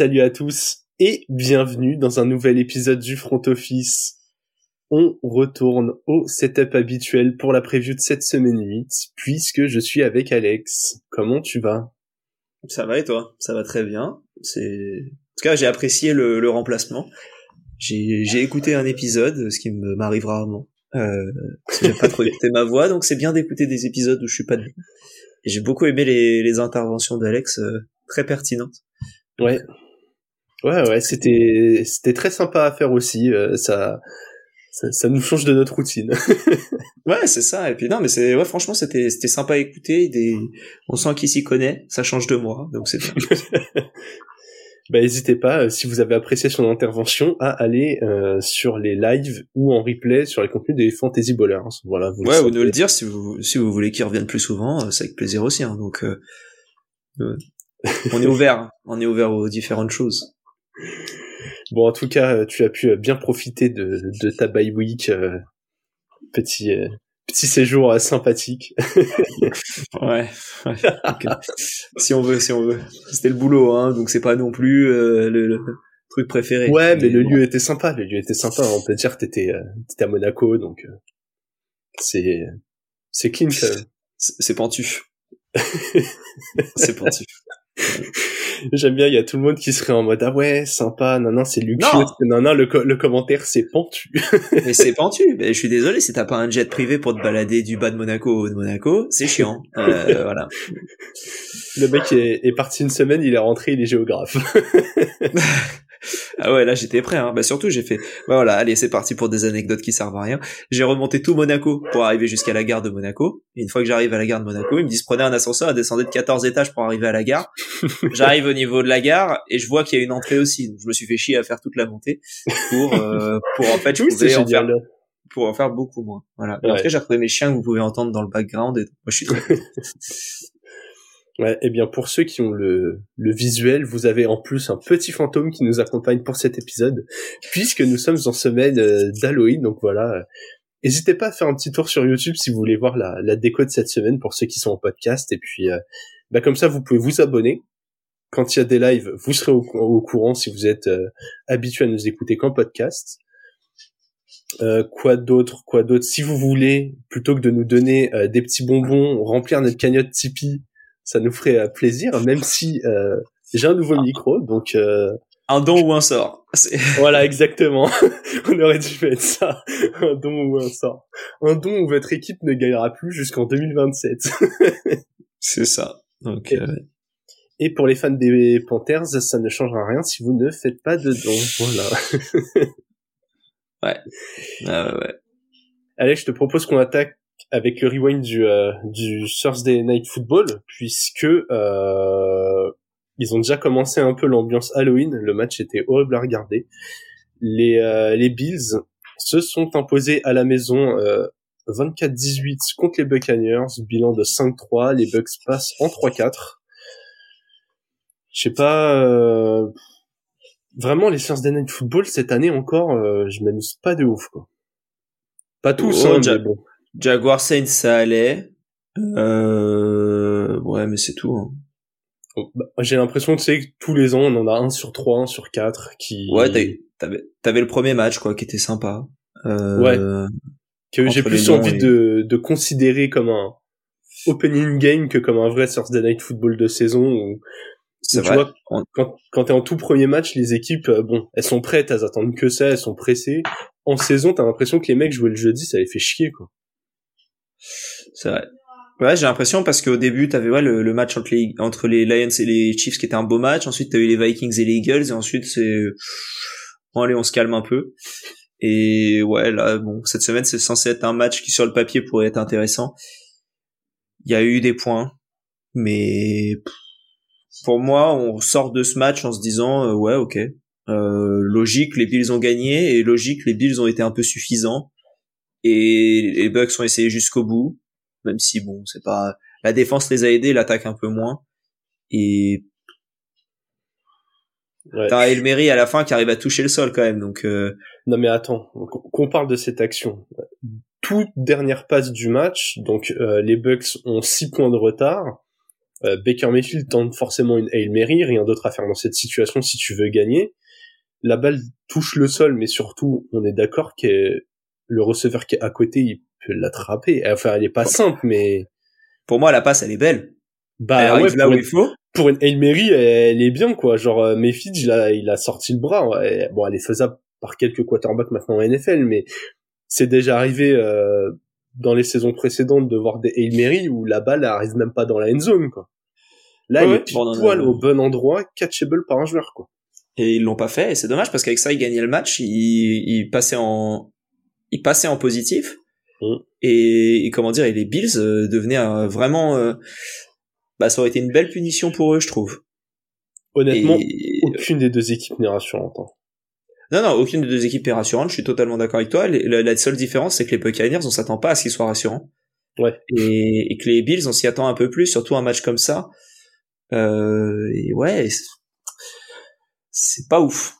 Salut à tous et bienvenue dans un nouvel épisode du Front Office. On retourne au setup habituel pour la preview de cette semaine 8 puisque je suis avec Alex. Comment tu vas? Ça va et toi? Ça va très bien. C'est en tout cas j'ai apprécié le, le remplacement. J'ai écouté un épisode, ce qui m'arrive rarement. Euh, j'ai pas trop écouté ma voix, donc c'est bien d'écouter des épisodes où je suis pas dedans. J'ai beaucoup aimé les, les interventions d'Alex, euh, très pertinentes. Ouais. Ouais, ouais, c'était c'était très sympa à faire aussi. euh, ça, ça ça nous change de notre routine. Ouais, c'est ça. Et puis non, mais c'est ouais, franchement, c'était c'était sympa à écouter. Des, on sent qu'il s'y connaît. Ça change de moi, donc c'est. bah n'hésitez pas euh, si vous avez apprécié son intervention à aller euh, sur les lives ou en replay sur les contenus des Fantasy Ballers. Voilà. Vous le ouais, vous savez. nous le dire si vous si vous voulez qu'il revienne plus souvent, euh, c'est avec plaisir aussi. Hein, donc euh, euh, on est ouvert, hein. on est ouvert aux différentes choses. Bon, en tout cas, euh, tu as pu euh, bien profiter de, de ta bye week, euh, petit euh, petit séjour sympathique. Ouais. ouais. si on veut, si on veut. C'était le boulot, hein, donc c'est pas non plus euh, le, le truc préféré. Ouais, mais le bon. lieu était sympa. Le lieu était sympa. On peut dire que t'étais euh, t'étais à Monaco, donc euh, c'est c'est clean. c'est pentu. c'est pentu. J'aime bien. Il y a tout le monde qui serait en mode ah ouais sympa. Non non c'est luxueux. Non. Non non le, co- le commentaire c'est pentu. Mais c'est pentu. Mais je suis désolé, si t'as pas un jet privé pour te balader du bas de Monaco au haut de Monaco, c'est chiant. Euh, voilà. le mec est, est parti une semaine. Il est rentré. Il est géographe. Ah ouais, là j'étais prêt. Hein. Bah surtout j'ai fait. Bah voilà, allez c'est parti pour des anecdotes qui servent à rien. J'ai remonté tout Monaco pour arriver jusqu'à la gare de Monaco. Et une fois que j'arrive à la gare de Monaco, ils me disent prenez un ascenseur, descendez de 14 étages pour arriver à la gare. J'arrive au niveau de la gare et je vois qu'il y a une entrée aussi. Donc je me suis fait chier à faire toute la montée pour euh, pour en fait je oui c'est pouvais en faire pour en faire beaucoup moins. Voilà. Et Ouais. tout cas j'ai retrouvé mes chiens que vous pouvez entendre dans le background. Et moi je suis très Ouais, eh bien pour ceux qui ont le, visuel, vous avez en plus un petit fantôme qui nous accompagne pour cet épisode, puisque nous sommes en semaine euh, d'Halloween, donc voilà. N'hésitez pas à faire un petit tour sur YouTube si vous voulez voir la, la déco de cette semaine pour ceux qui sont en podcast, et puis euh, bah comme ça vous pouvez vous abonner. Quand il y a des lives, vous serez au, courant si vous êtes euh, habitué à nous écouter qu'en podcast. Quoi d'autre, quoi d'autre? Si vous voulez, plutôt que de nous donner des petits bonbons, remplir notre cagnotte Tipeee, ça nous ferait euh, plaisir, même si euh, j'ai un nouveau micro, donc euh, un don ou un sort. Voilà exactement. On aurait dû mettre ça, un don ou un sort, un don où votre équipe ne gagnera plus jusqu'en 2027. C'est ça. Donc Et- euh, Et pour les fans des Panthers, ça ne changera rien si vous ne faites pas de dons. Voilà. ah ouais. Alex, je te propose qu'on attaque avec le rewind du, euh, du Thursday Night Football, puisque euh, ils ont déjà commencé un peu l'ambiance Halloween. Le match était horrible à regarder. Les, euh, les Bills se sont imposés à la maison euh, 24-18 contre les Buccaneers, bilan de 5-3. Les Bucks passent en 3-4. Je sais pas... euh, Vraiment, les Thursday Night Football, cette année encore, euh, je m'amuse pas de ouf, quoi. Pas tous, Oh, hein, Ja- mais bon. Jaguar Saints ça allait. Euh... Ouais mais c'est tout. hein. Bah, J'ai l'impression que c'est que tous les ans, on en a un sur trois, un sur quatre qui... Ouais t'avais t'avais le premier match quoi qui était sympa. Euh... Ouais. que j'ai plus envie et- de, de considérer comme un opening game que comme un vrai Thursday Night Football de saison où, où tu vois, quand, quand t'es en tout premier match, les équipes, euh, bon, elles sont prêtes, elles attendent que ça, elles sont pressées. En saison, t'as l'impression que les mecs jouaient le jeudi, ça les fait chier, quoi. C'est vrai. Ouais, j'ai l'impression parce qu'au début, t'avais ouais, le, match entre les, entre les Lions et les Chiefs qui était un beau match. Ensuite, t'as eu les Vikings et les Eagles. Et ensuite, c'est... Bon, allez, on se calme un peu. Et ouais, là, bon, cette semaine, c'est censé être un match qui, sur le papier, pourrait être intéressant. Il y a eu des points. Mais pour moi, on sort de ce match en se disant, euh, ouais, ok. Euh, logique, les Bills ont gagné. Et logique, les Bills ont été un peu suffisants. Et les Bucks ont essayé jusqu'au bout même si bon, c'est pas la défense les a aidés, l'attaque un peu moins. Et Ouais. t'as Elmery à la fin qui arrive à toucher le sol quand même, donc euh, Non mais attends, qu'on parle de cette action. Toute dernière passe du match, donc euh, les Bucks ont 6 points de retard. Euh, Baker Mayfield tente forcément une Hail Mary, rien d'autre à faire dans cette situation si tu veux gagner. La balle touche le sol, mais surtout, on est d'accord que le receveur qui est à côté, il peut l'attraper. Enfin, elle est pas simple, mais... Pour moi, la passe, elle est belle. Bah ouais, là où il faut. Pour une Hail Mary, elle est bien, quoi. Genre, euh, Mayfield, il a, il a sorti le bras. Bon, elle est faisable par quelques quarterbacks maintenant en NFL, mais c'est déjà arrivé euh, dans les saisons précédentes de voir des Hail Mary où la balle arrive même pas dans la end zone quoi. Là, il est pile poil au bon endroit, catchable par un joueur quoi. Et ils l'ont pas fait et c'est dommage parce qu'avec ça ils gagnaient le match, ils, ils passaient en ils passaient en positif. Mm. Et, comment dire, et les Bills euh, devenaient euh, vraiment euh, bah ça aurait été une belle punition pour eux, je trouve. Honnêtement, aucune des deux équipes n'est rassurante. Hein. Non, non, aucune des deux équipes est rassurante. Je suis totalement d'accord avec toi. La, seule différence, c'est que les Buccaneers, on s'attend pas à ce qu'ils soient rassurants. Ouais. Et, que les Bills, on s'y attend un peu plus, surtout un match comme ça. Euh, et ouais, c'est pas ouf.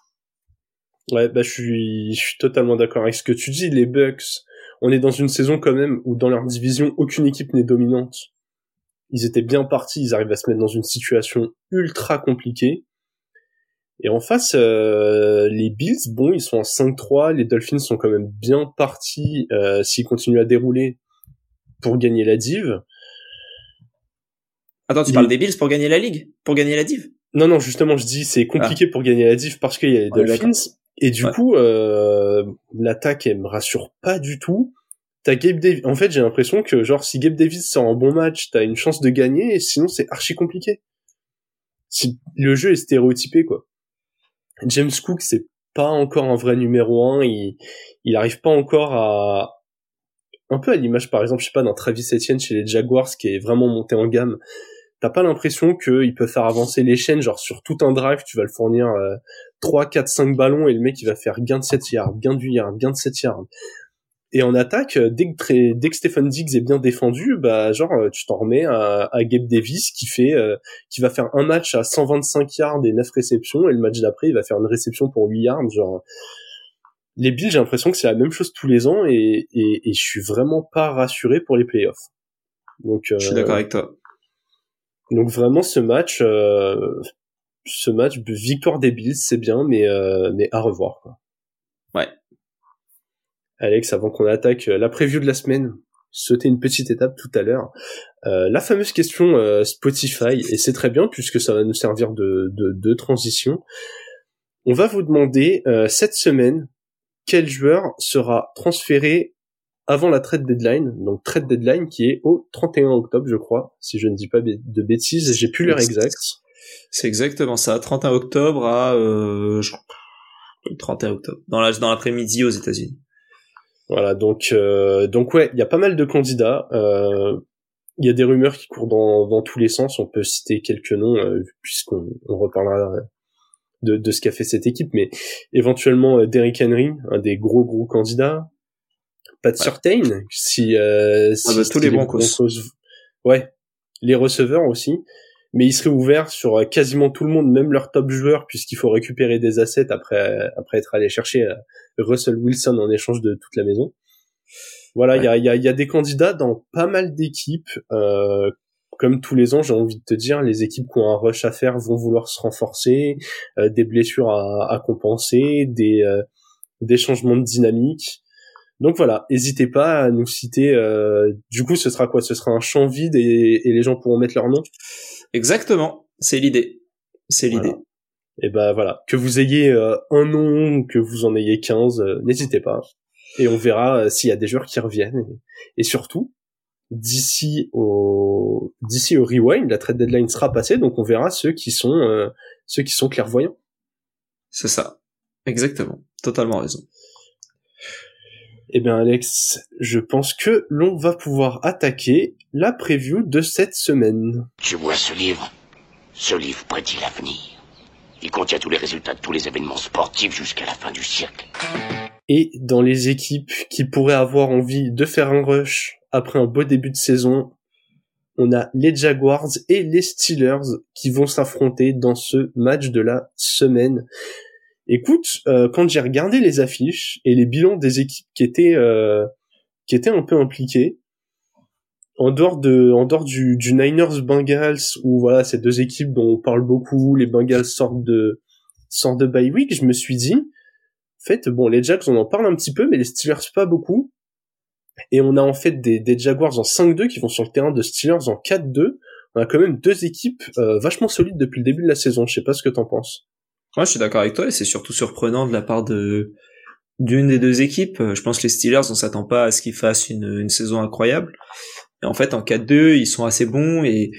Ouais, bah je suis, je suis totalement d'accord avec ce que tu dis. Les Bucks, on est dans une saison quand même où dans leur division, aucune équipe n'est dominante. Ils étaient bien partis, ils arrivent à se mettre dans une situation ultra compliquée. Et en face, euh, les Bills, bon, ils sont en 5-3, les Dolphins sont quand même bien partis euh, s'ils continuent à dérouler pour gagner la div. Attends, tu parles des Bills pour gagner la ligue? Pour gagner la div? Non, non, justement, je dis c'est compliqué ah. pour gagner la div parce qu'il y a les Dolphins. Et du coup, euh, l'attaque, elle me rassure pas du tout. T'as Gabe Davis. En fait, j'ai l'impression que genre si Gabe Davis sort un bon match, t'as une chance de gagner, et sinon c'est archi compliqué. Si le jeu est stéréotypé, quoi. James Cook, c'est pas encore un vrai numéro un. Il, il arrive pas encore à, un peu à l'image, par exemple, je sais pas, d'un Travis Etienne chez les Jaguars, qui est vraiment monté en gamme. T'as pas l'impression qu'il peut faire avancer les chaînes, genre sur tout un drive, tu vas le fournir euh, 3, 4, 5 ballons et le mec il va faire gain de 7 yards, gain de 8 yards, gain de 7 yards. Et en attaque, euh, dès que, dès que Stephen Diggs est bien défendu, bah genre euh, tu t'en remets à, à, Gabe Davis qui fait euh, qui va faire un match à 125 yards et 9 réceptions et le match d'après il va faire une réception pour 8 yards genre les Bills j'ai l'impression que c'est la même chose tous les ans et, et, et je suis vraiment pas rassuré pour les playoffs. Donc je suis d'accord avec toi. Donc vraiment ce match ce match victoire des Bills c'est bien mais mais à revoir quoi. Ouais, Alex, avant qu'on attaque euh, la preview de la semaine, sauter une petite étape tout à l'heure. Euh, la fameuse question euh, Spotify, et c'est très bien puisque ça va nous servir de, de, transition. On va vous demander cette semaine quel joueur sera transféré avant la trade deadline, donc trade deadline qui est au 31 octobre, je crois, si je ne dis pas de bêtises, j'ai plus l'heure exacte. C'est exactement ça, 31 octobre à euh, 31 octobre, dans la, dans l'après-midi aux États-Unis. Voilà, donc euh, donc ouais, il y a pas mal de candidats. Euh, il y a des rumeurs qui courent dans, dans tous les sens. On peut citer quelques noms euh, puisqu'on on reparlera de, de ce qu'a fait cette équipe, mais éventuellement Derrick Henry, un des gros gros candidats. Pat ouais. Surtain, si, ah bah, tous les Ouais, les receveurs aussi mais il serait ouvert sur euh, quasiment tout le monde, même leurs top joueurs, puisqu'il faut récupérer des assets après après être allé chercher euh, Russell Wilson en échange de toute la maison. Voilà, il y, a, y, a, y, a, des candidats dans pas mal d'équipes. Euh, comme tous les ans, j'ai envie de te dire, les équipes qui ont un rush à faire vont vouloir se renforcer, euh, des blessures à, à compenser, des, euh, des changements de dynamique. Donc voilà, n'hésitez pas à nous citer. du coup, ce sera quoi? Ce sera un champ vide et, et les gens pourront mettre leur nom? Exactement, c'est l'idée. C'est l'idée. Et ben voilà, que vous ayez euh, un nom ou que vous en ayez 15, euh, n'hésitez pas. Et on verra euh, s'il y a des joueurs qui reviennent. Et, surtout, d'ici au d'ici au rewind, la trade deadline sera passée, donc on verra ceux qui sont ceux qui sont clairvoyants. C'est ça. Exactement. Totalement raison. Eh bien Alex, je pense que l'on va pouvoir attaquer la preview de cette semaine. Tu vois ce livre Ce livre prédit l'avenir. Il contient tous les résultats de tous les événements sportifs jusqu'à la fin du siècle. Et dans les équipes qui pourraient avoir envie de faire un rush après un beau début de saison, on a les Jaguars et les Steelers qui vont s'affronter dans ce match de la semaine. Écoute, euh, quand j'ai regardé les affiches et les bilans des équipes qui étaient euh, qui étaient un peu impliquées, en dehors de, en dehors du, du Niners Bengals où voilà ces deux équipes dont on parle beaucoup, les Bengals sortent de sortent de bye week, je me suis dit, en fait, bon, les Jacks on en parle un petit peu, mais les Steelers pas beaucoup. Et on a en fait des, des Jaguars en 5-2 qui vont sur le terrain de Steelers en 4-2. On a quand même deux équipes euh, vachement solides depuis le début de la saison. Je sais pas ce que t'en penses. Moi, je suis d'accord avec toi et c'est surtout surprenant de la part de d'une des deux équipes. Je pense que les Steelers, on s'attend pas à ce qu'ils fassent une, une saison incroyable. Et en fait, en 4-2, ils sont assez bons et,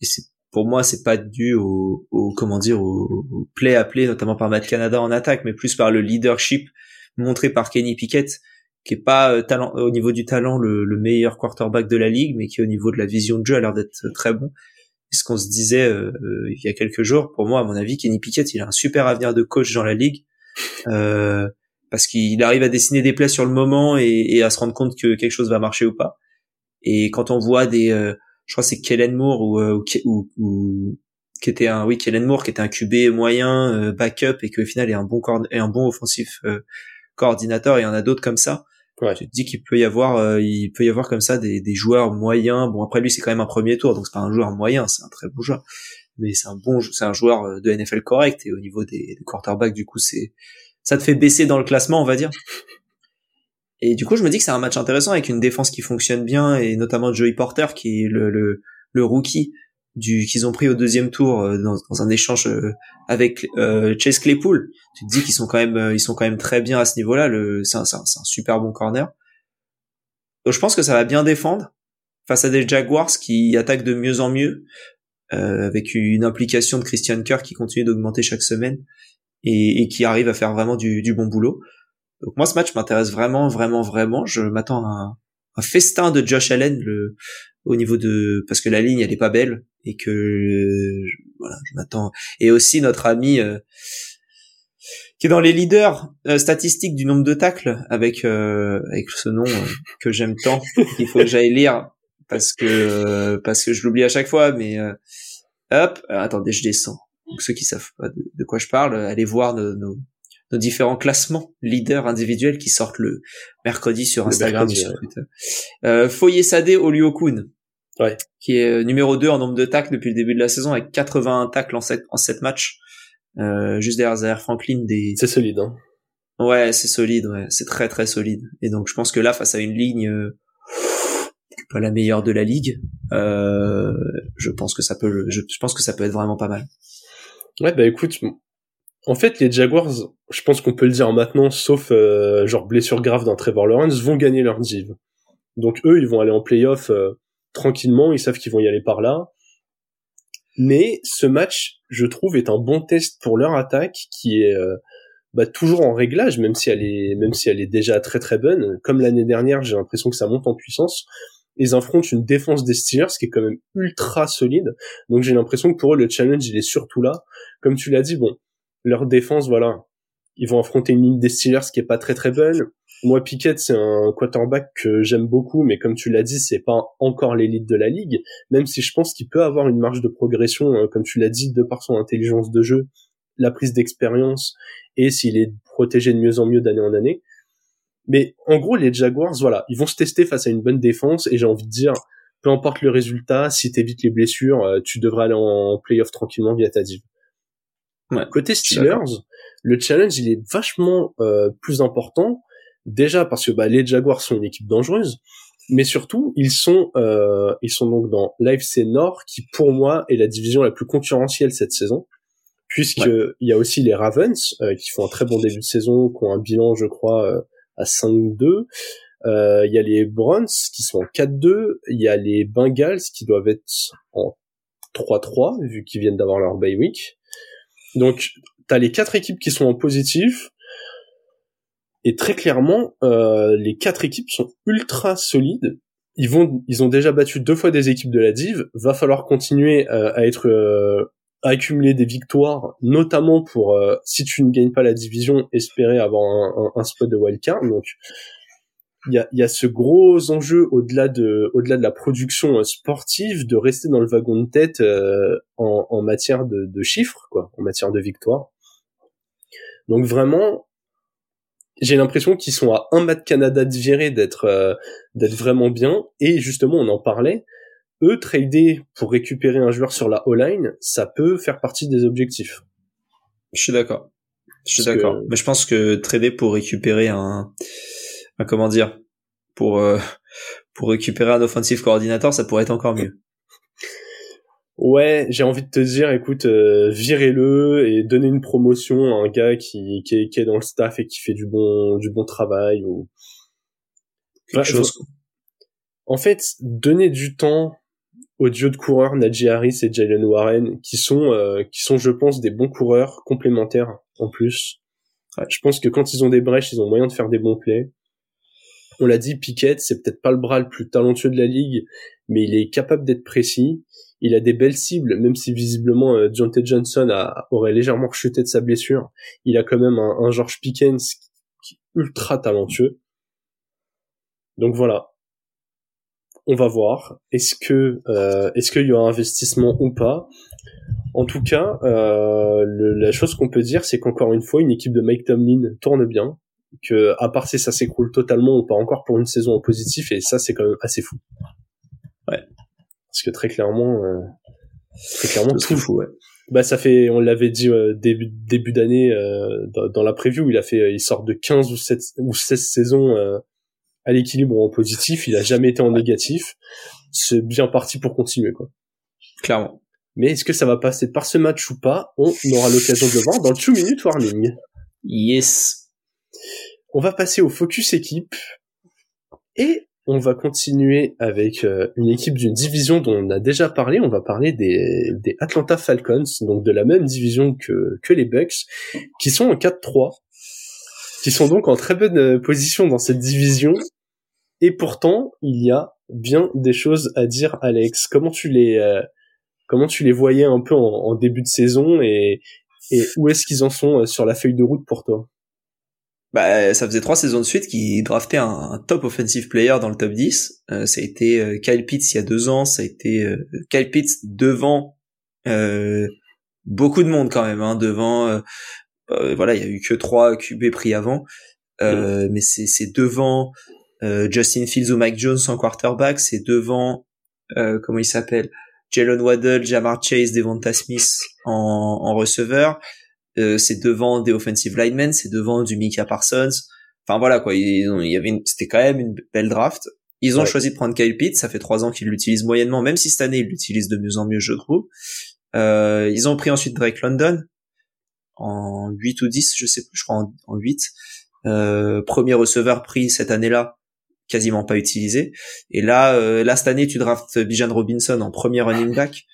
c'est pour moi, c'est pas dû au, au comment dire au, play à notamment par Matt Canada en attaque, mais plus par le leadership montré par Kenny Pickett, qui est pas euh, talent au niveau du talent le, le, meilleur quarterback de la ligue, mais qui au niveau de la vision de jeu a l'air d'être très bon. Ce qu'on se disait euh, euh, il y a quelques jours, pour moi, à mon avis, Kenny Pickett, il a un super avenir de coach dans la ligue. Euh, parce qu'il arrive à dessiner des plays sur le moment et, et, à se rendre compte que quelque chose va marcher ou pas. Et quand on voit des, euh, je crois c'est Kellen Moore ou, euh, ou, ou, qui était un, oui Kellen Moore qui était un QB moyen euh, backup et qui au final est un bon et un bon offensif coordinateur. Et il y en a d'autres comme ça. Tu te dis qu'il peut y avoir, il peut y avoir comme ça des, joueurs moyens. Bon après lui c'est quand même un premier tour donc c'est pas un joueur moyen, c'est un très bon joueur. Mais c'est un bon, c'est un joueur de NFL correct et au niveau des, quarterbacks du coup c'est, ça te fait baisser dans le classement on va dire. Et du coup, je me dis que c'est un match intéressant avec une défense qui fonctionne bien et notamment Joey Porter qui est le rookie du qu'ils ont pris au deuxième tour euh, dans, dans un échange euh, avec euh, Chase Claypool. Tu te dis qu'ils sont quand même ils sont quand même très bien à ce niveau-là. Le c'est un, un, un, super bon corner. Donc je pense que ça va bien défendre face à des Jaguars qui attaquent de mieux en mieux euh, avec une implication de Christian Kerr qui continue d'augmenter chaque semaine et, et, qui arrive à faire vraiment du, du bon boulot. Donc moi, ce match m'intéresse vraiment, vraiment, vraiment. Je m'attends à un, festin de Josh Allen le, au niveau de parce que la ligne elle est pas belle et que voilà, je m'attends. Et aussi notre ami euh, qui est dans les leaders euh, statistiques du nombre de tacles avec euh, avec ce nom que j'aime tant qu'il faut que j'aille lire parce que parce que je l'oublie à chaque fois. Mais hop, attendez, je descends. Donc ceux qui savent pas de, quoi je parle, allez voir nos nos différents classements leaders individuels qui sortent le mercredi sur Instagram et sur Twitter. Euh, Foyer Sadé Oliokun, ouais. qui est euh, numéro 2 en nombre de tacles depuis le début de la saison avec 81 tacles en 7, en 7 matchs. Euh, juste derrière Zaire Franklin des... C'est solide, hein. Ouais, c'est solide, ouais. C'est très très solide. Et donc je pense que là, face à une ligne euh, pas la meilleure de la ligue, euh, je pense que ça peut, je, je pense que ça peut être vraiment pas mal. Ouais, bah écoute, en fait, les Jaguars, je pense qu'on peut le dire maintenant, sauf euh, genre blessure grave d'un Trevor Lawrence, vont gagner leur div. Donc eux, ils vont aller en playoff euh, tranquillement, ils savent qu'ils vont y aller par là. Mais ce match, je trouve, est un bon test pour leur attaque, qui est euh, bah, toujours en réglage, même si elle est, même si elle est déjà très très bonne. Comme l'année dernière, j'ai l'impression que ça monte en puissance. Ils affrontent une défense des Steelers qui est quand même ultra solide. Donc j'ai l'impression que pour eux, le challenge, il est surtout là. Comme tu l'as dit, bon, leur défense, voilà, ils vont affronter une ligne des Steelers qui est pas très très bonne. Moi, Pickett, c'est un quarterback que j'aime beaucoup, mais comme tu l'as dit, c'est pas encore l'élite de la ligue. Même si je pense qu'il peut avoir une marge de progression, euh, comme tu l'as dit, de par son intelligence de jeu, la prise d'expérience, et s'il est protégé de mieux en mieux d'année en année. Mais en gros, les Jaguars, voilà, ils vont se tester face à une bonne défense, et j'ai envie de dire, peu importe le résultat, si t'évites les blessures, euh, tu devrais aller en playoff tranquillement via ta div. Côté Steelers, le challenge il est vachement euh, plus important. Déjà parce que bah, les Jaguars sont une équipe dangereuse, mais surtout ils sont euh, ils sont donc dans l'AFC Nord qui pour moi est la division la plus concurrentielle cette saison puisque il y a aussi les Ravens euh, qui font un très bon début de saison, qui ont un bilan je crois euh, à 5-2. Il y a les Browns qui sont en 4-2, il y a les Bengals qui doivent être en 3-3 vu qu'ils viennent d'avoir leur bye week. Donc, t'as les quatre équipes qui sont en positif. Et très clairement, euh, les quatre équipes sont ultra solides. Ils vont, ils ont déjà battu deux fois des équipes de la div. Va falloir continuer euh, à être, euh, à accumuler des victoires, notamment pour, euh, si tu ne gagnes pas la division, espérer avoir un, un, spot de wildcard. Donc, il y a, y a, ce gros enjeu au-delà de, au-delà de la production euh, sportive, de rester dans le wagon de tête euh, en, en, matière de, de, chiffres, quoi, en matière de victoire. Donc vraiment, j'ai l'impression qu'ils sont à un match Canada de virer d'être euh, d'être vraiment bien. Et justement on en parlait. Eux trader pour récupérer un joueur sur la O-line ça peut faire partie des objectifs. Je suis d'accord. Je suis d'accord. Mais je pense que trader pour récupérer un, un comment dire pour euh, pour récupérer un offensive coordinator ça pourrait être encore mieux Ouais, j'ai envie de te dire, écoute, euh, virez-le et donnez une promotion à un gars qui, qui, est, qui est dans le staff et qui fait du bon, du bon travail ou quelque chose. En fait, donnez du temps aux duo de coureurs Najee Harris et Jalen Warren, qui sont, euh, qui sont, je pense, des bons coureurs complémentaires en plus. Je pense que quand ils ont des brèches, ils ont moyen de faire des bons plays. On l'a dit, Pickett, c'est peut-être pas le bras le plus talentueux de la ligue, mais il est capable d'être précis il a des belles cibles, même si visiblement euh, John. Johnson aurait légèrement rechuté de sa blessure. Il a quand même un, George Pickens ultra talentueux. Donc voilà. On va voir. Est-ce euh, qu'il y aura investissement ou pas? En tout cas, euh, la chose qu'on peut dire, c'est qu'encore une fois, une équipe de Mike Tomlin tourne bien. Que à part si ça s'écroule totalement, on part encore pour une saison en positif, et ça, c'est quand même assez fou. Parce que très clairement euh, très clairement tout. fou ouais. Bah ça fait on l'avait dit euh, début début d'année euh, dans, la preview il a fait il sort de 15 ou 7 ou 16 saisons à l'équilibre en positif. Il a jamais été en négatif. C'est bien parti pour continuer quoi. Clairement. Mais est-ce que ça va passer par ce match ou pas? On aura l'occasion de le voir dans le 2 minute warning. Yes. On va passer au focus équipe. Et on va continuer avec euh, une équipe d'une division dont on a déjà parlé. On va parler des, Atlanta Falcons, donc de la même division que, les Bucks, qui sont en 4-3, qui sont donc en très bonne euh, position dans cette division. Et pourtant, il y a bien des choses à dire, Alex. Comment tu les, euh, comment tu les voyais un peu en, en début de saison et, et où est-ce qu'ils en sont sur la feuille de route pour toi? Bah, ça faisait trois saisons de suite qu'ils draftaient un, top offensive player dans le top 10. Euh, ça a été euh, Kyle Pitts il y a deux ans, ça a été euh, Kyle Pitts devant euh, beaucoup de monde quand même, hein, devant. voilà, il y a eu que trois QB pris avant, mais c'est devant Justin Fields ou Mike Jones en quarterback, c'est devant comment il s'appelle, Jalen Waddle, Jamar Chase, Devonta Smith en, en receveur. Euh, c'est devant des offensive linemen, c'est devant du Mika Parsons. Enfin voilà quoi, il, y avait, c'était quand même une belle draft. Ils ont choisi de prendre Kyle Pitts, ça fait trois ans qu'ils l'utilisent moyennement, même si cette année ils l'utilisent de mieux en mieux, je trouve. Euh, ils ont pris ensuite Drake London en 8 ou 10, je sais plus, je crois en, en 8. Euh, premier receveur pris cette année-là, quasiment pas utilisé. Et là, euh, là cette année, tu draftes Bijan Robinson en premier running back.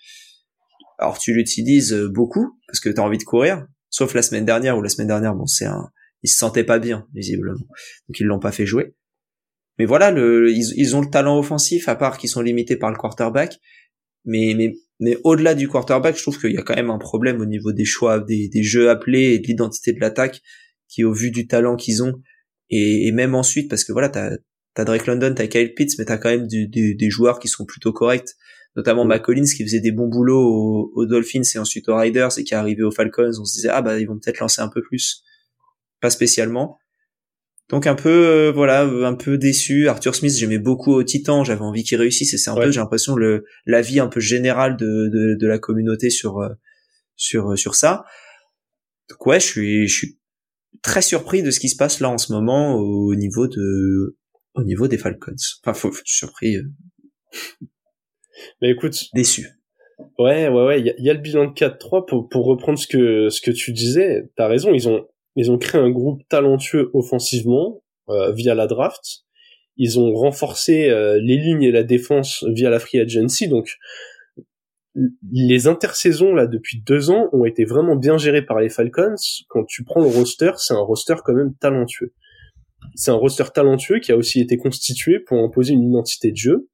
Alors tu l'utilises beaucoup parce que tu as envie de courir, Sauf la semaine dernière, ou la semaine dernière, bon, c'est un, ils se sentaient pas bien, visiblement. Donc ils l'ont pas fait jouer. Mais voilà, le, ils, ils ont le talent offensif, à part qu'ils sont limités par le quarterback. Mais, mais, mais au-delà du quarterback, je trouve qu'il y a quand même un problème au niveau des choix, des, des jeux appelés et de l'identité de l'attaque, qui au vu du talent qu'ils ont, et, et, même ensuite, parce que voilà, t'as, t'as Drake London, t'as Kyle Pitts, mais t'as quand même du, des joueurs qui sont plutôt corrects notamment McCollins qui faisait des bons boulots aux, Dolphins et ensuite aux Riders et qui est arrivé aux Falcons, on se disait ah bah ils vont peut-être lancer un peu plus, pas spécialement. Donc un peu euh, voilà un peu déçu. Arthur Smith j'aimais beaucoup au Titan, j'avais envie qu'il réussisse et c'est un peu j'ai l'impression le l'avis un peu général de, de, de la communauté sur euh, sur sur ça. Donc ouais je suis je suis très surpris de ce qui se passe là en ce moment au niveau de au niveau des Falcons. Enfin faut, surpris euh, mais écoute, déçu. Ouais, ouais, ouais. Il y, a le bilan de 4-3 pour, pour reprendre ce que ce que tu disais. T'as raison. Ils ont ils ont créé un groupe talentueux offensivement euh, via la draft. Ils ont renforcé euh, les lignes et la défense via la free agency. Donc les intersaisons là depuis deux ans ont été vraiment bien gérées par les Falcons. Quand tu prends le roster, c'est un roster quand même talentueux. C'est un roster talentueux qui a aussi été constitué pour imposer une identité de jeu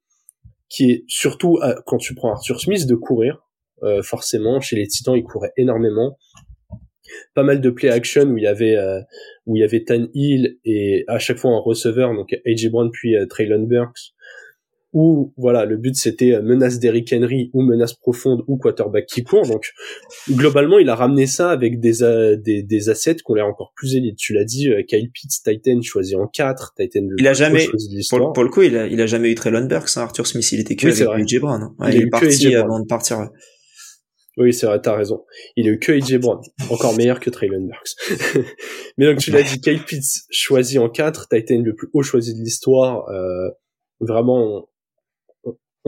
qui est surtout quand tu prends Arthur Smith de courir. Euh, forcément, chez les Titans, il courait énormément. Pas mal de play action où il y avait euh, où il y avait Tan Hill et à chaque fois un receveur, donc AJ Brown puis euh, Traylon Burks, où voilà le but c'était euh, menace d'Eric Henry ou menace profonde ou quarterback qui court. Donc globalement il a ramené ça avec des des, des assets qui ont l'air encore plus élites tu l'as dit euh, Kyle Pitts Titan choisi en 4 Titan il a jamais pour, pour, le coup il a, il a jamais eu Traylon Burks hein, Arthur Smith. Il était que avec AJ Brown hein. il, est parti avant de partir oui, c'est vrai, t'as raison. Il a eu que AJ Brown, encore meilleur que Traylon Burks. Mais donc tu l'as dit, Kyle Pitts choisi en 4, Titan le plus haut choisi de l'histoire. Euh, vraiment,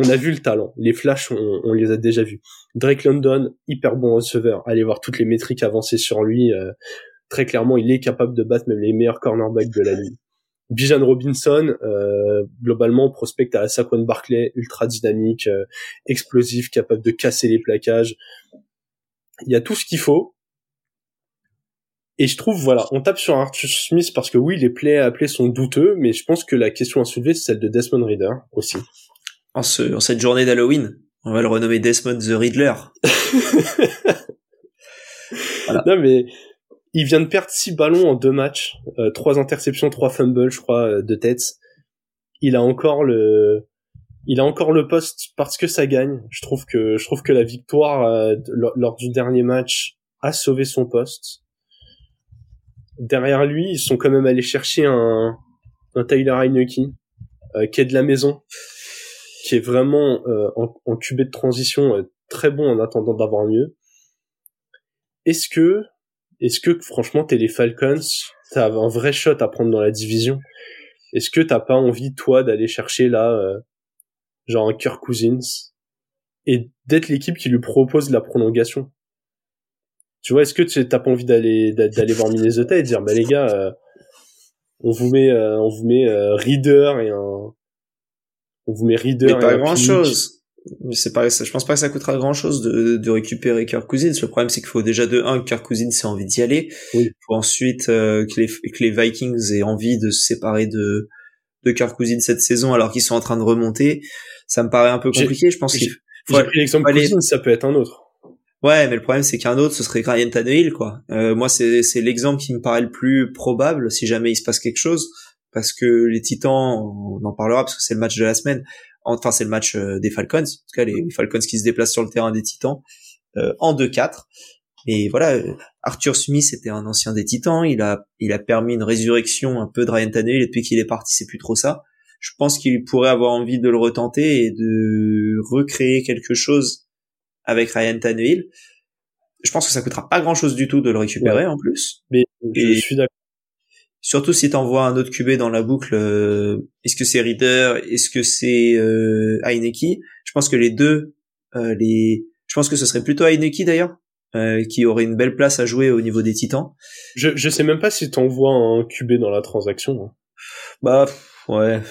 on a vu le talent. Les flashs, on, les a déjà vus. Drake London, hyper bon receveur. Allez voir toutes les métriques avancées sur lui. Euh, très clairement, il est capable de battre même les meilleurs cornerbacks de la ligue. Bijan Robinson, euh, globalement, prospect à Saquon Barclay, ultra dynamique, euh, explosif, capable de casser les plaquages. Il y a tout ce qu'il faut. Et je trouve, voilà, on tape sur Arthur Smith parce que oui, les plays à appeler sont douteux, mais je pense que la question à soulever, c'est celle de Desmond Reader aussi en, ce, en cette journée d'Halloween. On va le renommer Desmond the Riddler. Non mais il vient de perdre six ballons en deux matchs, euh, trois interceptions, trois fumbles, je crois, euh, de tête. Il a encore le, il a encore le poste parce que ça gagne. Je trouve que je trouve que la victoire euh, lors du dernier match a sauvé son poste. Derrière lui, ils sont quand même allés chercher un, un Tyler Heineke qui est de la maison qui est vraiment euh, en, en QB de transition euh, très bon en attendant d'avoir mieux. Est-ce que, est-ce que franchement t'es les Falcons, t'as un vrai shot à prendre dans la division? Est-ce que t'as pas envie toi d'aller chercher là, euh, genre un Kirk Cousins et d'être l'équipe qui lui propose la prolongation? Tu vois, est-ce que t'as pas envie d'aller d'aller voir Minnesota et dire bah les gars, on vous met on vous met Reader et un on vous met Reader. pas grand chose. C'est pas, je pense pas que ça coûtera grand chose de, de récupérer Kirk Cousins. Le problème, c'est qu'il faut déjà de un, que Kirk Cousins ait envie d'y aller. Oui. Faut ensuite euh, que, les, que les Vikings aient envie de se séparer de, de Kirk Cousins cette saison alors qu'ils sont en train de remonter. Ça me paraît un peu compliqué. Je pense qu'il faut. J'ai pris l'exemple Cousins, ça peut être un autre. Ouais, mais le problème c'est qu'un autre, ce serait Ryan Tannehill, quoi. Euh, moi, c'est c'est l'exemple qui me paraît le plus probable si jamais il se passe quelque chose, parce que les Titans, on en parlera parce que c'est le match de la semaine enfin c'est le match euh, des Falcons, en tout cas les Falcons qui se déplacent sur le terrain des Titans euh, en 2-4. Et voilà, euh, Arthur Smith était un ancien des Titans, il a il a permis une résurrection un peu de Ryan Tannehill et depuis qu'il est parti, c'est plus trop ça. Je pense qu'il pourrait avoir envie de le retenter et de recréer quelque chose avec Ryan Tannehill. Je pense que ça coûtera pas grand chose du tout de le récupérer en plus. Mais je suis d'accord Surtout si t'envoies un autre QB dans la boucle, euh, est-ce que c'est Reader, est-ce que c'est euh, Heineke Je pense que les deux, euh, les, je pense que ce serait plutôt Heineke d'ailleurs, euh, qui aurait une belle place à jouer au niveau des Titans. Je je sais même pas si t'envoies un QB dans la transaction. Hein. Bah ouais.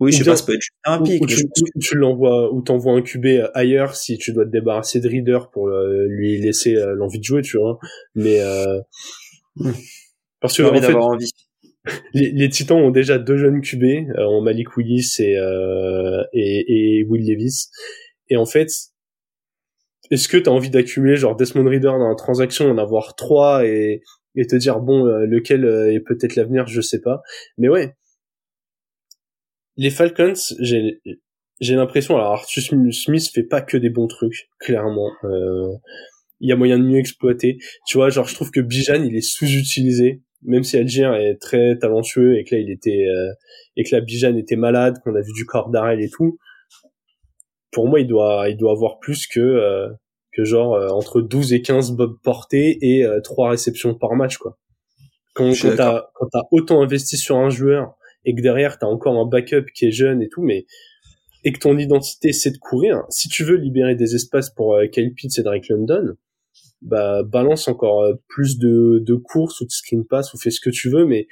Oui, je sais pas, ça peut être un pic. Ou, tu, tu l'envoies, ou t'envoies un QB ailleurs si tu dois te débarrasser de Reader pour lui laisser l'envie de jouer, tu vois. Mais hmm. parce que en fait, envie les, Titans ont déjà deux jeunes QB, euh, en Malik Willis et, euh, et, et, Will Levis. Et en fait, est-ce que tu as envie d'accumuler genre Desmond Reader dans la transaction, en avoir trois et, et te dire bon euh, lequel est peut-être l'avenir, je sais pas. Mais ouais, les Falcons, j'ai j'ai l'impression alors Arthur Smith fait pas que des bons trucs, clairement. il y a moyen de mieux exploiter. Tu vois, genre je trouve que Bijan il est sous-utilisé même si Algier est très talentueux et que là il était euh, et que la Bijan était malade, qu'on a vu du corps d'arrêt et tout, pour moi il doit il doit avoir plus que euh, que genre euh, entre 12 et 15 bob portés et trois réceptions par match quoi. Quand quand t'as quand t'as autant investi sur un joueur et que derrière t'as encore un backup qui est jeune et tout, mais et que ton identité c'est de courir, si tu veux libérer des espaces pour Kyle Pitts et Drake London, bah balance encore euh, plus de, de courses ou de screen pass ou fais ce que tu veux, mais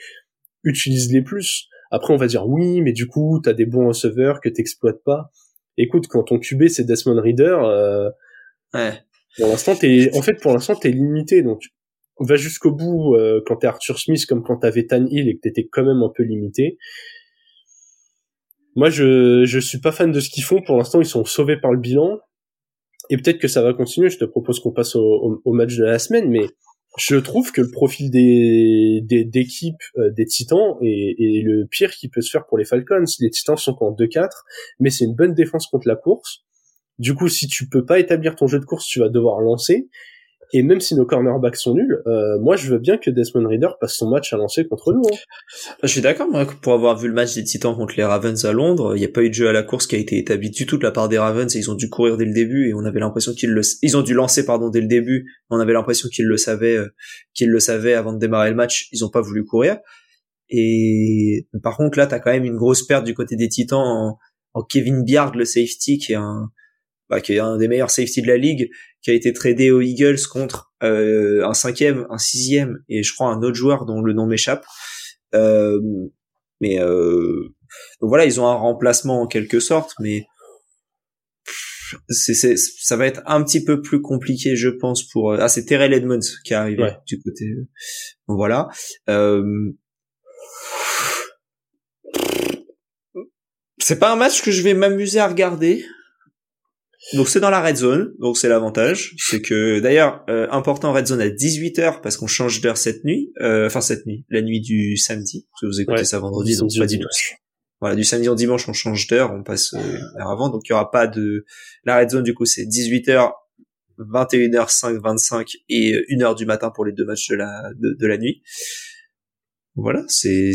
utilise-les plus. Après, on va dire oui, mais du coup, t'as des bons receveurs que t'exploites pas. Écoute, quand ton QB c'est Desmond Reader, euh, ouais. pour l'instant t'es, en fait, pour l'instant t'es limité, donc va jusqu'au bout euh, quand t'es Arthur Smith comme quand t'avais Tan Hill et que t'étais quand même un peu limité. Moi, je je suis pas fan de ce qu'ils font. Pour l'instant, ils sont sauvés par le bilan et peut-être que ça va continuer. Je te propose qu'on passe au, match de la semaine, mais je trouve que le profil des d'équipe des, des, Titans est, est, le pire qui peut se faire pour les Falcons. Les Titans sont en 2-4, mais c'est une bonne défense contre la course. Du coup, si tu peux pas établir ton jeu de course, tu vas devoir lancer. Et même si nos cornerbacks sont nuls, euh, moi je veux bien que Desmond Reader passe son match à lancer contre nous. Hein. Je suis d'accord, moi, pour avoir vu le match des Titans contre les Ravens à Londres, il n'y a pas eu de jeu à la course qui a été établi du tout de la part des Ravens et ils ont dû courir dès le début et on avait l'impression qu'ils le, ils ont dû lancer pardon dès le début. On avait l'impression qu'ils le savaient, euh, qu'ils le savaient avant de démarrer le match. Ils ont pas voulu courir. Et par contre là, t'as quand même une grosse perte du côté des Titans en, en Kevin Biard, le safety, qui est un bah, qui est un des meilleurs safety de la ligue, qui a été tradé aux Eagles contre euh, un cinquième, un sixième et je crois un autre joueur dont le nom m'échappe. Euh, mais euh, donc voilà, ils ont un remplacement en quelque sorte, mais c'est, c'est, ça va être un petit peu plus compliqué, je pense, pour ah c'est Terrell Edmonds qui est arrivé du côté. Donc voilà. Euh, c'est pas un match que je vais m'amuser à regarder. Donc c'est dans la red zone, donc c'est l'avantage, c'est que d'ailleurs euh, important red zone à 18h parce qu'on change d'heure cette nuit, euh, enfin cette nuit, la nuit du samedi, parce que vous écoutez ça vendredi, donc pas tout. Voilà, du samedi au dimanche on change d'heure, on passe euh, avant, donc il y aura pas de la red zone du coup c'est 18h 21h5 25 et 1h du matin pour les deux matchs de la de, de la nuit. Voilà, c'est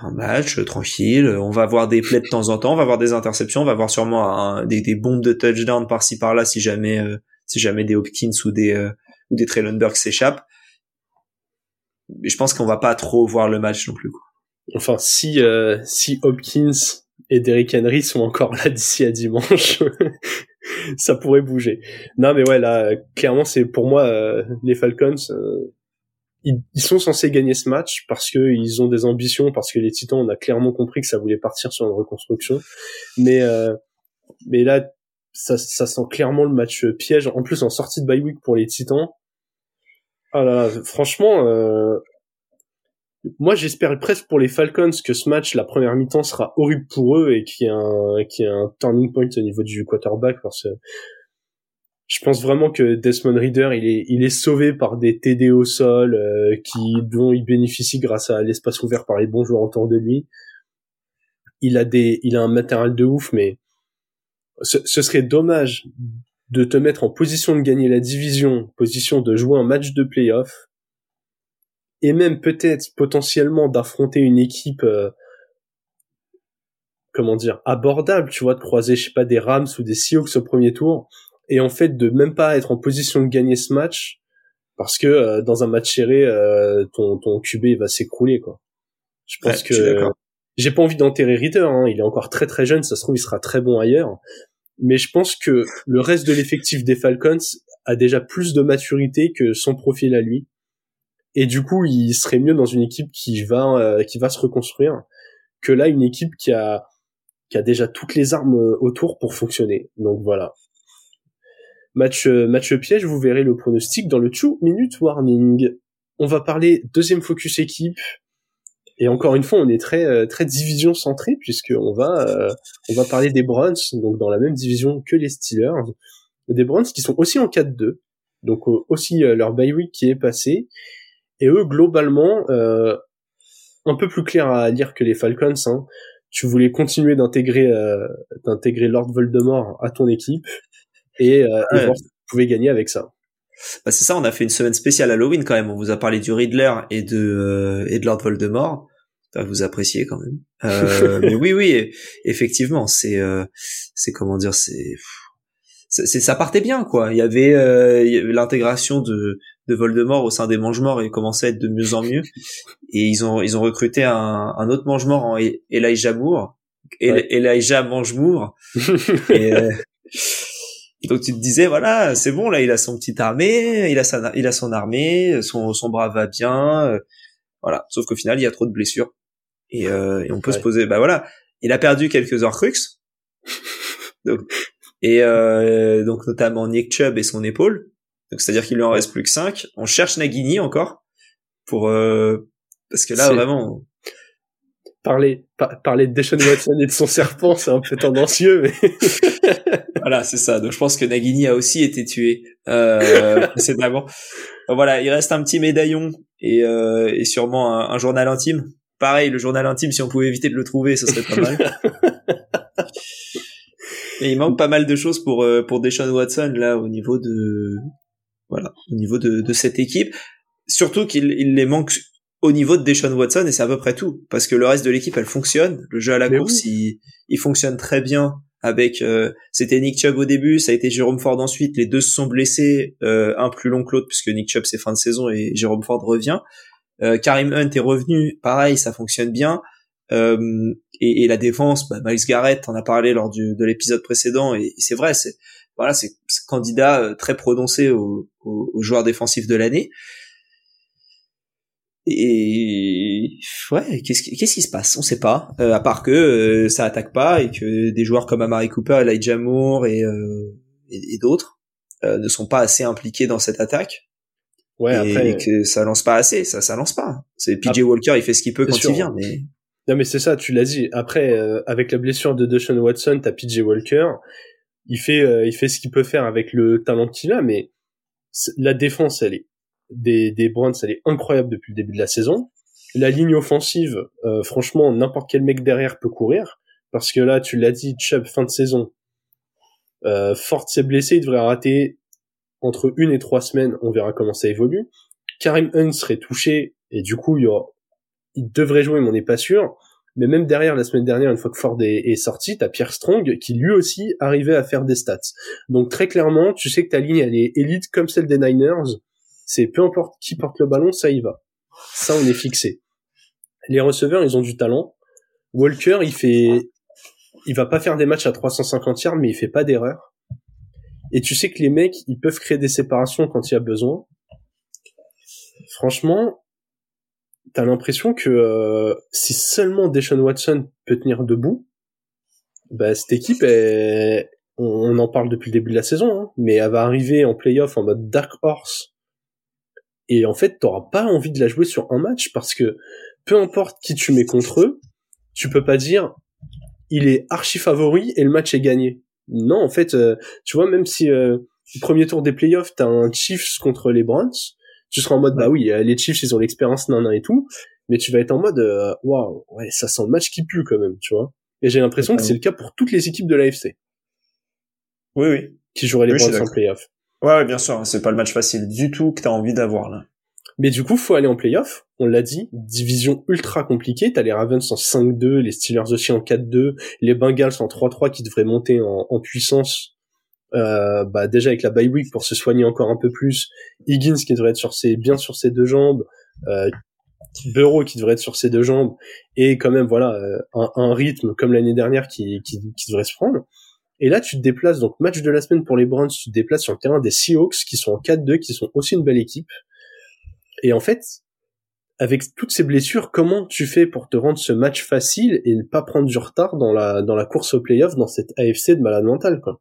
un match euh, tranquille. On va avoir des plays de temps en temps, on va avoir des interceptions, on va avoir sûrement des, bombes de touchdown par-ci par-là si jamais euh, si jamais des Hopkins ou des euh, ou des Traylon s'échappent. Je pense qu'on va pas trop voir le match non plus. Quoi. Enfin, si si Hopkins et Derrick Henry sont encore là d'ici à dimanche, ça pourrait bouger. Non, mais ouais, là, clairement, c'est pour moi les Falcons ils, sont censés gagner ce match parce que ils ont des ambitions, parce que les Titans, on a clairement compris que ça voulait partir sur une reconstruction. Mais euh, mais là, ça, ça sent clairement le match piège. En plus, en sortie de bye week pour les Titans. Ah là, franchement, euh, moi j'espère presque pour les Falcons que ce match, la première mi-temps sera horrible pour eux et qu'il y ait un, y ait un turning point au niveau du quarterback parce que je pense vraiment que Desmond Reader, il est, il est sauvé par des TD au sol euh, qui dont il bénéficie grâce à l'espace ouvert par les bons joueurs autour de lui. Il a des, il a un matériel de ouf, mais ce, ce serait dommage de te mettre en position de gagner la division, position de jouer un match de playoff, et même peut-être potentiellement d'affronter une équipe, euh, comment dire, abordable, tu vois, de croiser, je sais pas, des Rams ou des Seahawks au premier tour et en fait de même pas être en position de gagner ce match parce que euh, dans un match serré euh, ton ton QB va s'écrouler quoi. Je pense que j'ai pas envie d'enterrer Reader hein, il est encore très très jeune, ça se trouve il sera très bon ailleurs. Mais je pense que le reste de l'effectif des Falcons a déjà plus de maturité que son profil à lui. Et du coup, il serait mieux dans une équipe qui va euh, qui va se reconstruire que là une équipe qui a qui a déjà toutes les armes autour pour fonctionner. Donc voilà. Match, euh, match piège, vous verrez le pronostic dans le 2 minute warning. On va parler deuxième focus équipe. Et encore une fois, on est très euh, très division centré puisque on va euh, on va parler des Browns donc dans la même division que les Steelers, des Browns qui sont aussi en 4-2, donc aussi leur bye week qui est passé et eux globalement un peu plus clair à lire que les Falcons. Hein. Tu voulais continuer d'intégrer d'intégrer Lord Voldemort à ton équipe et, euh, voir vous pouvez gagner avec ça. Bah c'est ça, on a fait une semaine spéciale Halloween quand même. On vous a parlé du Riddler et de euh, et de Lord Voldemort. Enfin, vous appréciez quand même. Euh, mais oui, oui, effectivement, c'est euh, c'est comment dire, c'est c'est ça partait bien quoi. Il y avait, euh, l'intégration de de Voldemort au sein des Mange-Morts et commençait à être de mieux en mieux. Et ils ont ils ont recruté un, un autre Mange-Mort en Elijah Moore. Ouais. Elijah et, euh, donc tu te disais voilà, c'est bon là, il a son petite armée, il a sa, il a son armée, son son bras va bien, euh, voilà. Sauf qu'au final, il y a trop de blessures. Et, euh, et on peut se poser, bah voilà, il a perdu quelques Horcrux, donc et euh, donc notamment Nick Chubb et son épaule. Donc c'est-à-dire qu'il lui en reste plus que 5 On cherche Nagini encore pour euh, parce que là vraiment parler, parler de Deshaun Watson et de son serpent, c'est un peu tendancieux, mais voilà, c'est ça. Donc je pense que Nagini a aussi été tué euh, précédemment. voilà, il reste un petit médaillon et, euh, et sûrement un, un, journal intime. Pareil, le journal intime, si on pouvait éviter de le trouver, ce serait pas mal. et il manque pas mal de choses pour euh, pour Deshaun Watson là au niveau de voilà au niveau de, de cette équipe. Surtout qu'il il les manque au niveau de Deshaun Watson et c'est à peu près tout. Parce que le reste de l'équipe elle fonctionne. Le jeu à la course il, il fonctionne très bien avec euh, c'était Nick Chubb au début ça a été Jérôme Ford ensuite. Les deux se sont blessés euh, un plus long que l'autre puisque Nick Chubb c'est fin de saison et Jérôme Ford revient. Euh, Karim Hunt est revenu pareil ça fonctionne bien. Euh, et, et, la défense bah, Miles Garrett on a parlé lors du, de l'épisode précédent et, c'est vrai c'est voilà c'est candidat euh, très prononcé au, au, au joueur défensif de l'année et ouais, qu'est-ce qui, qu'est-ce qui se passe? On sait pas. Euh, à part que euh, ça attaque pas et que des joueurs comme Amari Cooper, Elijah Moore et, euh, et, d'autres ne sont pas assez impliqués dans cette attaque. Ouais, et, après, que ça lance pas assez, ça ça lance pas. C'est PJ Walker, il fait ce qu'il peut quand il vient, mais non mais c'est ça, tu l'as dit. Après, avec la blessure de Deshaun Watson, t'as PJ Walker, il fait il fait ce qu'il peut faire avec le talent qu'il a, mais la défense elle est des, des Browns, elle est incroyable depuis le début de la saison. La ligne offensive, euh, franchement, n'importe quel mec derrière peut courir. Parce que là, tu l'as dit, Chubb, fin de saison. Euh, Ford s'est blessé, il devrait rater entre une et trois semaines. On verra comment ça évolue. Karim Hunt serait touché, et du coup, il, y il devrait jouer, mais on n'est pas sûr. Mais même derrière, la semaine dernière, une fois que Ford est, est sorti, t'as Pierre Strong qui lui aussi arrivait à faire des stats. Donc très clairement, tu sais que ta ligne, elle est élite comme celle des Niners c'est peu importe qui porte le ballon, ça y va. Ça, on est fixé. Les receveurs, ils ont du talent. Walker, il fait, il va pas faire des matchs à 350 yards, mais il fait pas d'erreur. Et tu sais que les mecs, ils peuvent créer des séparations quand il y a besoin. Franchement, t'as l'impression que euh, si seulement Deshaun Watson peut tenir debout, bah cette équipe, on, en parle depuis le début de la saison, hein, mais elle va arriver en playoff en mode dark horse et en fait t'auras pas envie de la jouer sur un match parce que peu importe qui tu mets contre eux, tu peux pas dire il est archi favori et le match est gagné. Non, en fait, euh, tu vois, même si euh, premier tour des playoffs, t'as un Chiefs contre les Browns, tu seras en mode bah oui, euh, les Chiefs ils ont l'expérience nan et tout, mais tu vas être en mode euh, waouh, ouais, ça sent le match qui pue quand même, tu vois. Et j'ai l'impression que c'est le cas pour toutes les équipes de l'AFC. Oui, oui. Qui joueraient les Browns en playoff. Ouais, bien sûr, c'est pas le match facile du tout que t'as envie d'avoir là. Mais du coup, faut aller en playoff. On l'a dit, division ultra compliquée. T'as les Ravens en 5-2, les Steelers aussi en 4-2, les Bengals en 3-3 qui devraient monter en, puissance. Euh, bah déjà avec la bye week pour se soigner encore un peu plus. Higgins qui devrait être sur ses bien sur ses deux jambes. Euh, Bureau qui devrait être sur ses deux jambes et quand même voilà euh, un, un rythme comme l'année dernière qui, qui, qui devrait se prendre. Et là, tu te déplaces, donc match de la semaine pour les Browns, tu te déplaces sur le terrain des Seahawks qui sont en 4-2, qui sont aussi une belle équipe. Et en fait, avec toutes ces blessures, comment tu fais pour te rendre ce match facile et ne pas prendre du retard dans la dans la course au playoff dans cette AFC de malade mental quoi?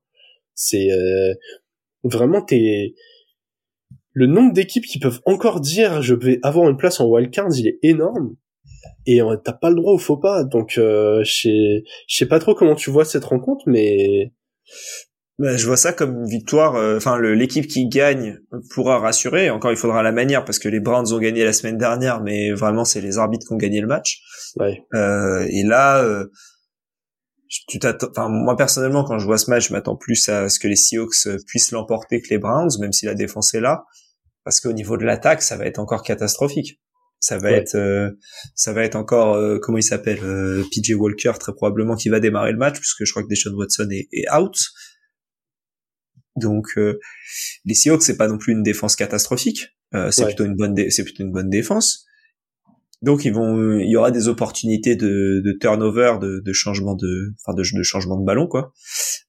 C'est euh, vraiment t'es le nombre d'équipes qui peuvent encore dire je vais avoir une place en wildcard, il est énorme et euh, t'as pas le droit au faux pas. Donc euh, je sais pas trop comment tu vois cette rencontre, mais bah, je vois ça comme une victoire. Euh, enfin, l'équipe qui gagne pourra rassurer. Encore, il faudra la manière parce que les Browns ont gagné la semaine dernière, mais vraiment, c'est les arbitres qui ont gagné le match. Ouais. Euh, et là, euh, tu t'attends. Enfin, moi personnellement, quand je vois ce match, je m'attends plus à ce que les Seahawks puissent l'emporter que les Browns, même si la défense est là, parce qu'au niveau de l'attaque, ça va être encore catastrophique ça va être euh, ça va être encore euh, comment il s'appelle euh, PJ Walker très probablement qui va démarrer le match puisque je crois que Deshaun Watson est, est out. Donc les Seahawks c'est pas non plus une défense catastrophique. C'est plutôt une bonne c'est plutôt une bonne défense. Donc ils vont il y aura des opportunités de, de turnover de, de changement de enfin de, de changement de ballon quoi.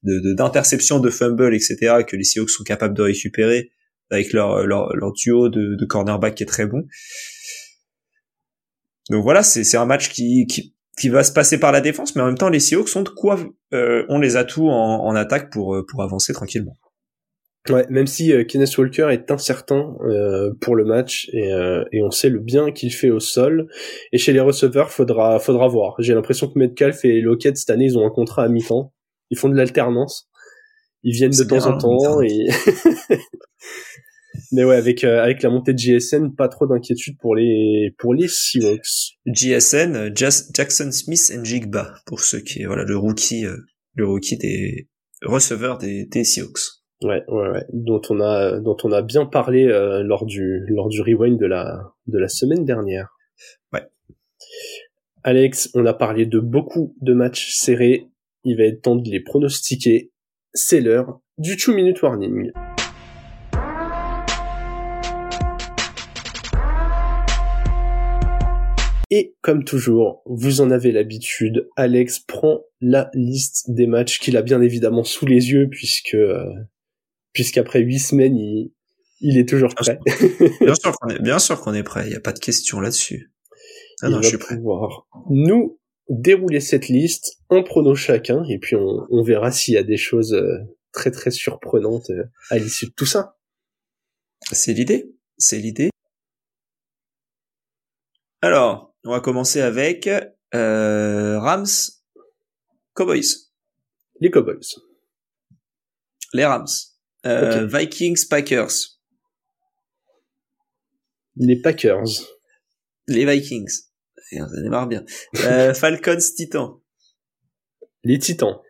De d'interception de, fumble etc que les Seahawks sont capables de récupérer avec leur leur, leur duo de, de cornerback qui est très bon donc voilà, c'est un match qui, qui, qui va se passer par la défense, mais en même temps les Seahawks sont de quoi euh, ont les atouts en, en attaque pour euh, pour avancer tranquillement. Ouais, même si euh, Kenneth Walker est incertain euh, pour le match et, euh, et on sait le bien qu'il fait au sol. Et chez les receveurs, faudra faudra voir. J'ai l'impression que Metcalf et Lockett cette année, ils ont un contrat à mi-temps. Ils font de l'alternance. Ils viennent de temps bien, en temps. Et... Mais ouais, avec euh, avec la montée de JSN, pas trop d'inquiétude pour les pour les Seahawks. JSN, Jas- Jackson Smith and Jigba, pour ceux qui, voilà, le rookie, euh, le rookie des receveurs des, des Seahawks. Ouais, ouais, ouais, dont on a dont on a bien parlé euh, lors du lors du rewind de la de la semaine dernière. Ouais. Alex, on a parlé de beaucoup de matchs serrés. Il va être temps de les pronostiquer. C'est l'heure du two minute warning. Et comme toujours, vous en avez l'habitude, Alex prend la liste des matchs qu'il a bien évidemment sous les yeux puisque euh, puisqu'après huit semaines, il, il est toujours prêt. Bien sûr qu'on est, bien sûr qu'on est prêt. Il y a pas de question là-dessus. Ah il non, va je suis prêt. pouvoir nous dérouler cette liste, un prono chacun, et puis on, on verra s'il y a des choses euh, très très surprenantes euh, à l'issue de tout ça. C'est l'idée. C'est l'idée. Alors, on va commencer avec euh, Rams, Cowboys, Les Cowboys, les Rams, euh, Vikings, Packers, les Packers, les Vikings. Et on en démarre bien. Euh, Falcons, Titans, les Titans,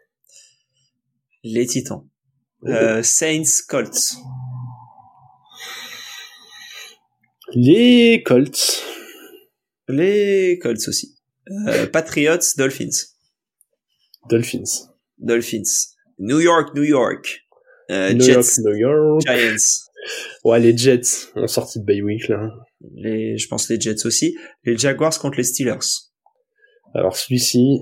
les Titans, Saints, Colts, les Colts, les Colts aussi, euh, Patriots, Dolphins, Dolphins, Dolphins, New York, New York, euh, New Jets, York, New York. Giants. Ouais, les Jets ont sorti de bye week là. les, je pense les Jets aussi, les Jaguars contre les Steelers. Alors celui-ci,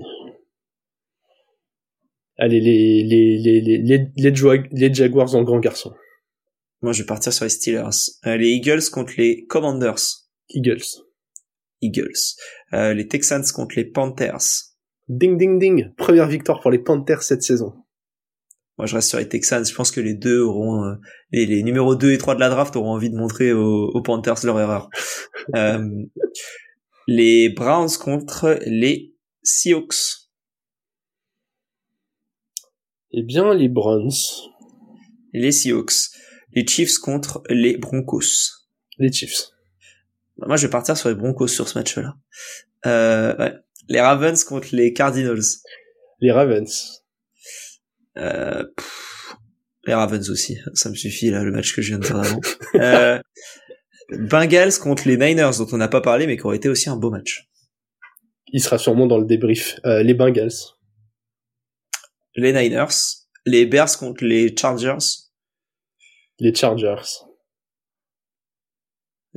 allez les les les les les, les Jaguars en grand garçon, Moi, je vais partir sur les Steelers. Euh, les Eagles contre les Commanders. Eagles. Eagles. Euh, les Texans contre les Panthers. Ding ding ding, première victoire pour les Panthers cette saison. Moi, je reste sur les Texans. Je pense que les deux auront, euh, les, les numéros 2 et 3 de la draft auront envie de montrer aux, aux Panthers leur erreur. Euh, les Browns contre les Seahawks. Eh bien, les Browns, Les Seahawks. Les Chiefs contre les Broncos. les Chiefs, Moi, je vais partir sur les Broncos sur ce match-là. Euh, ouais. Les Ravens contre les Cardinals. les Ravens, Euh, pff, les Ravens aussi. Ça me suffit, là, le match que je viens de dire avant. euh, Bengals contre les Niners, dont on n'a pas parlé, mais qui aurait été aussi un beau match. il sera sûrement dans le débrief. Euh, les Bengals, Les Niners. Les Bears contre les Chargers. les Chargers,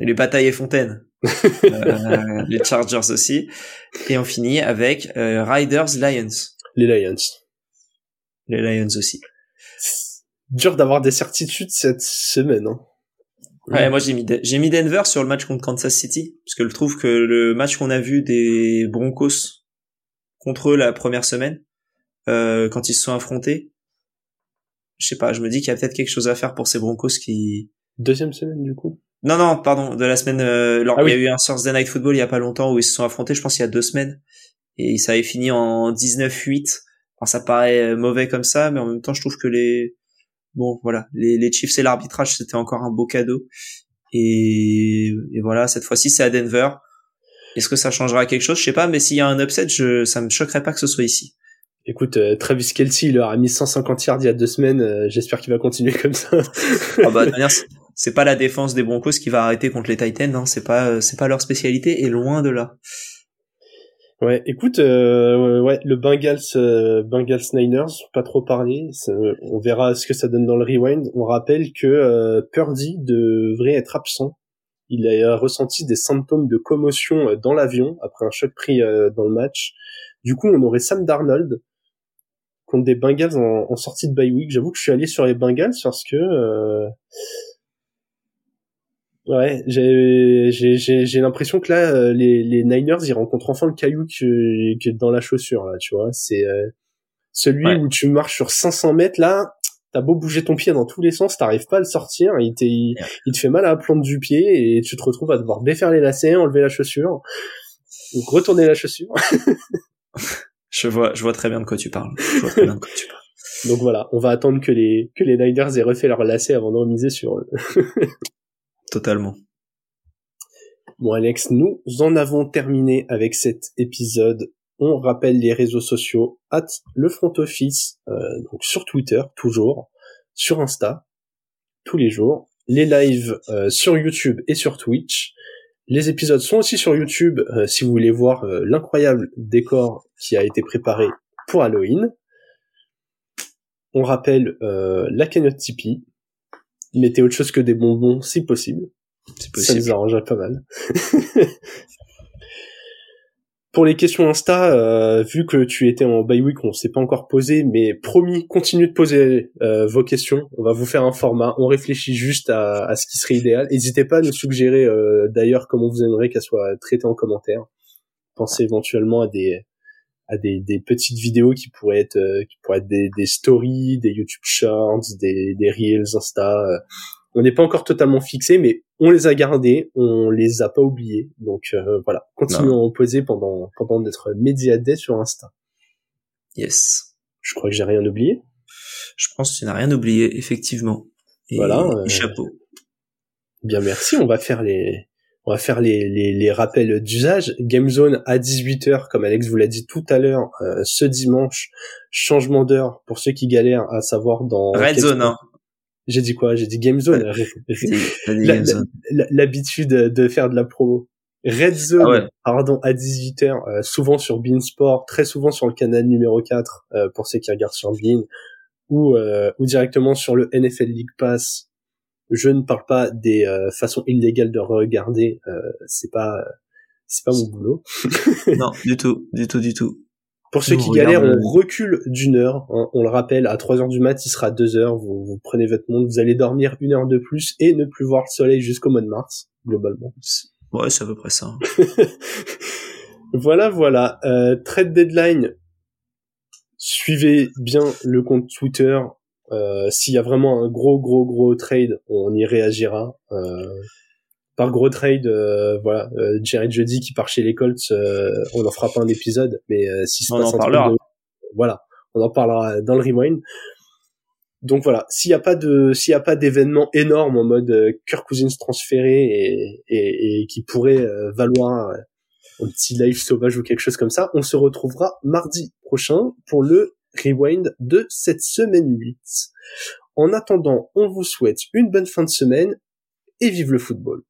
les Batailles et Fontaines. Euh, les Chargers aussi. Et on finit avec euh, Riders Lions. les Lions. Les Lions aussi. Dur d'avoir des certitudes cette semaine. Hein. Ouais, moi j'ai mis j'ai mis Denver sur le match contre Kansas City parce que je trouve que le match qu'on a vu des Broncos contre eux la première semaine euh, quand ils se sont affrontés, je sais pas, je me dis qu'il y a peut-être quelque chose à faire pour ces Broncos qui Deuxième semaine du coup. Non non pardon de la semaine euh, Ah il y a eu un Thursday Night Football il y a pas longtemps où ils se sont affrontés, je pense il y a deux semaines et ça avait fini en 19-8. Alors ça paraît euh, mauvais comme ça, mais en même temps je trouve que les bon voilà les, les Chiefs et l'arbitrage c'était encore un beau cadeau et, et voilà cette fois-ci c'est à Denver est-ce que ça changera quelque chose? Je sais pas mais s'il y a un upset je ça me choquerait pas que ce soit ici Écoute, euh, Travis Kelsey, il leur a mis 150 yards il y a deux semaines. euh, J'espère qu'il va continuer comme ça. ah bah de manière c'est- pas la défense des Broncos qui va arrêter contre les Titans hein. c'est pas euh, c'est pas leur spécialité et loin de là Ouais, écoute, euh, ouais, le Bengals, euh, Bengals Niners, pas trop parlé. on verra ce que ça donne dans le rewind. On rappelle que euh, Purdy devrait être absent. Il a ressenti des symptômes de commotion euh, dans l'avion après un choc pris euh, dans le match. Du coup, on aurait Sam Darnold contre des Bengals en, en sortie de bye week. J'avoue que je suis allé sur les Bengals parce que Ouais, j'ai j'ai j'ai j'ai l'impression que là euh, les les Niners ils rencontrent enfin le caillou que, que dans la chaussure là, tu vois, c'est euh, celui Ouais. où tu marches sur 500 mètres là, t'as beau bouger ton pied dans tous les sens, t'arrives pas à le sortir, il, il, il, te fait mal à la plante du pied et tu te retrouves à devoir défaire les lacets, enlever la chaussure, donc retourner la chaussure. je vois, je vois très bien de quoi tu parles. Je vois très bien de quoi tu parles. Donc voilà, on va attendre que les que les Niners aient refait leur lacets avant de remiser sur eux. Totalement. Bon Alex, nous en avons terminé avec cet épisode. On rappelle les réseaux sociaux at le front office, euh, donc sur Twitter toujours, sur Insta tous les jours, les lives euh, sur YouTube et sur Twitch. Les épisodes sont aussi sur YouTube euh, si vous voulez voir l'incroyable décor qui a été préparé pour Halloween. On rappelle la cagnotte Tipeee. Mettez autre chose que des bonbons si possible. Ça nous arrangerait pas mal. Pour les questions Insta, euh, vu que tu étais en bye week, on s'est pas encore posé, mais promis, continuez de poser euh, vos questions. On va vous faire un format. On réfléchit juste à, ce qui serait idéal. N'hésitez pas à nous suggérer euh, d'ailleurs comment vous aimeriez qu'elle soit traitée en commentaire. Pensez éventuellement à des à des, petites vidéos qui pourraient être qui pourraient être des, des stories, des YouTube Shorts, des, des Reels Insta on n'est pas encore totalement fixé, mais on les a gardés, on les a pas oubliés. Donc euh, voilà, continuons à en poser pendant pendant notre médiadé sur Insta. Yes. Je crois que j'ai rien oublié. Je pense que tu n'as rien oublié, effectivement. voilà. Euh, chapeau. Bien merci. On va faire les on va faire les, les, les rappels d'usage. Gamezone à 18h, comme Alex vous l'a dit tout à l'heure, euh, ce dimanche. Changement d'heure pour ceux qui galèrent à savoir dans... Red Zone, hein. J'ai dit quoi? J'ai dit Game Zone. L'habitude de faire de la promo. Red Zone, ah pardon, à 18h, euh, souvent sur Beansport, très souvent sur le canal numéro 4, euh, pour ceux qui regardent sur Bean, ou, euh, ou directement sur le NFL League Pass. Je ne parle pas des façons illégales de regarder, c'est pas c'est pas mon boulot. non, du tout, du tout, du tout. Pour ceux qui galèrent, on recule d'une heure. Hein. on le rappelle, à 3 heures du mat, il sera 2 heures. Vous, vous, prenez votre monde, vous allez dormir une heure de plus et ne plus voir le soleil jusqu'au mois de mars, globalement. Ouais, c'est à peu près ça. voilà, voilà. Euh, trade deadline. Suivez bien le compte Twitter. Euh, S'il y a vraiment un gros, gros, gros trade, on y réagira. Euh, par gros trade, euh, voilà, Jared Jody qui part chez les Colts, on en fera pas un épisode, mais si on en parlera, voilà, on en parlera dans le rewind. Donc voilà, s'il y a pas de, s'il y a pas d'événement énorme en mode Kirk Cousins transféré et, et, et qui pourrait valoir un petit live sauvage ou quelque chose comme ça, on se retrouvera mardi prochain pour le rewind de cette semaine 8. En attendant, on vous souhaite une bonne fin de semaine et vive le football.